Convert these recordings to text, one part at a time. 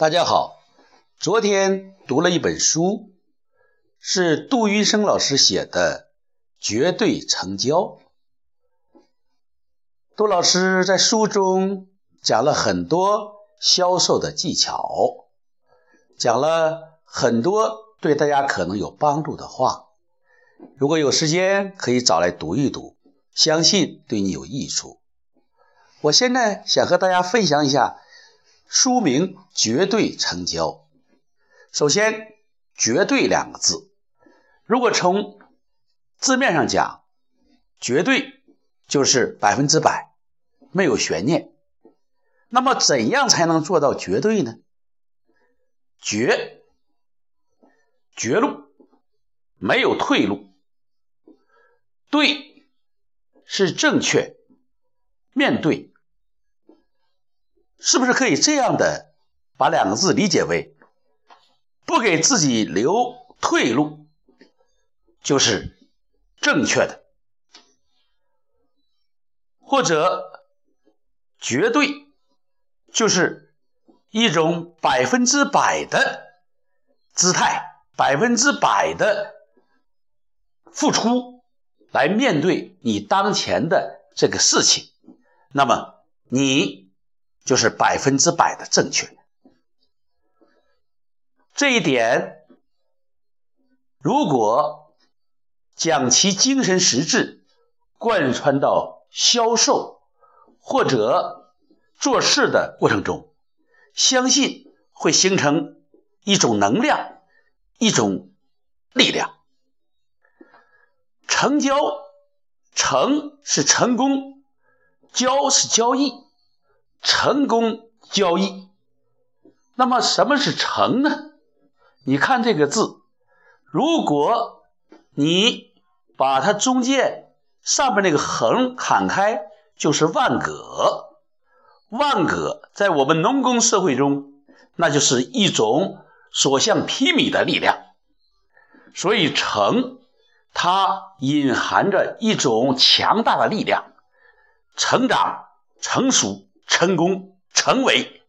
大家好，昨天读了一本书，是杜云生老师写的《绝对成交》。杜老师在书中讲了很多销售的技巧，讲了很多对大家可能有帮助的话。如果有时间，可以找来读一读，相信对你有益处。我现在想和大家分享一下。书名绝对成交。首先，“绝对”两个字，如果从字面上讲，绝对就是百分之百，没有悬念。那么，怎样才能做到绝对呢？绝，绝路，没有退路。对，是正确，面对。是不是可以这样的把两个字理解为不给自己留退路就是正确的，或者绝对就是一种百分之百的姿态，百分之百的付出来面对你当前的这个事情，那么你。就是百分之百的正确，这一点如果将其精神实质贯穿到销售或者做事的过程中，相信会形成一种能量，一种力量。成交，成是成功，交是交易。成功交易，那么什么是成呢？你看这个字，如果你把它中间上面那个横砍开，就是万格。万格在我们农耕社会中，那就是一种所向披靡的力量。所以成，它隐含着一种强大的力量，成长、成熟。成功成为，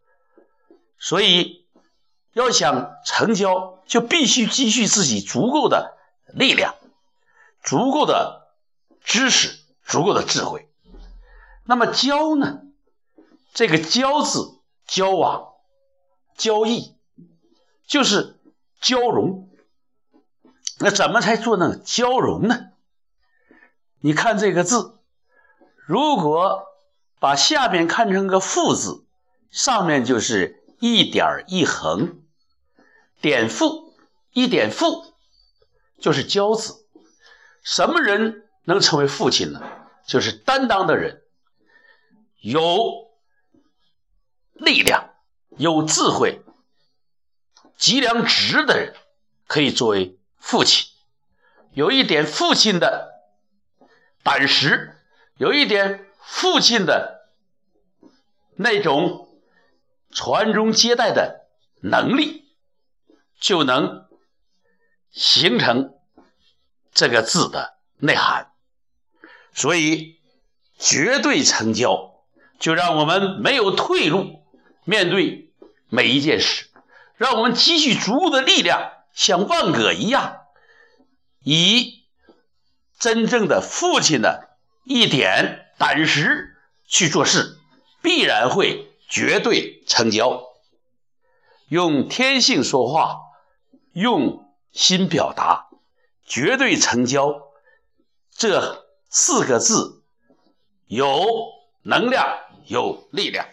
所以要想成交，就必须积蓄自己足够的力量、足够的知识、足够的智慧。那么交呢？这个交字，交往、交易，就是交融。那怎么才做那个交融呢？你看这个字，如果。把下面看成个父字，上面就是一点一横，点父一点父，就是交字。什么人能成为父亲呢？就是担当的人，有力量、有智慧、脊梁直的人，可以作为父亲。有一点父亲的胆识，有一点。父亲的那种传宗接代的能力，就能形成这个字的内涵。所以，绝对成交，就让我们没有退路，面对每一件事，让我们积蓄足够的力量，像万葛一样，以真正的父亲的一点。胆识去做事，必然会绝对成交。用天性说话，用心表达，绝对成交。这四个字有能量，有力量。